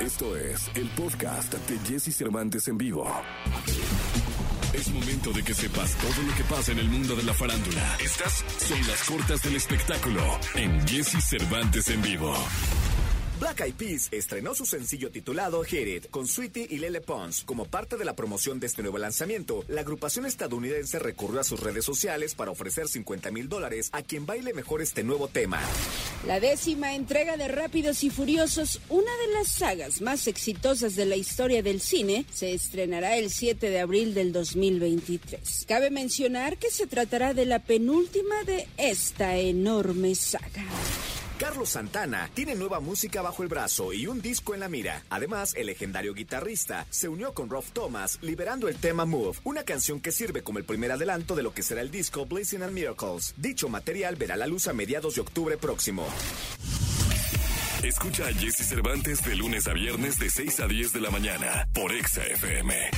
Esto es el podcast de Jesse Cervantes en vivo. Es momento de que sepas todo lo que pasa en el mundo de la farándula. Estas son las cortas del espectáculo en Jesse Cervantes en vivo. Black Eyed Peas estrenó su sencillo titulado Hit It con Sweetie y Lele Pons. Como parte de la promoción de este nuevo lanzamiento, la agrupación estadounidense recurrió a sus redes sociales para ofrecer 50 mil dólares a quien baile mejor este nuevo tema. La décima entrega de Rápidos y Furiosos, una de las sagas más exitosas de la historia del cine, se estrenará el 7 de abril del 2023. Cabe mencionar que se tratará de la penúltima de esta enorme saga. Carlos Santana tiene nueva música bajo el brazo y un disco en la mira. Además, el legendario guitarrista se unió con Rob Thomas liberando el tema Move, una canción que sirve como el primer adelanto de lo que será el disco Blazing and Miracles. Dicho material verá la luz a mediados de octubre próximo. Escucha a Jesse Cervantes de lunes a viernes de 6 a 10 de la mañana por Exa FM.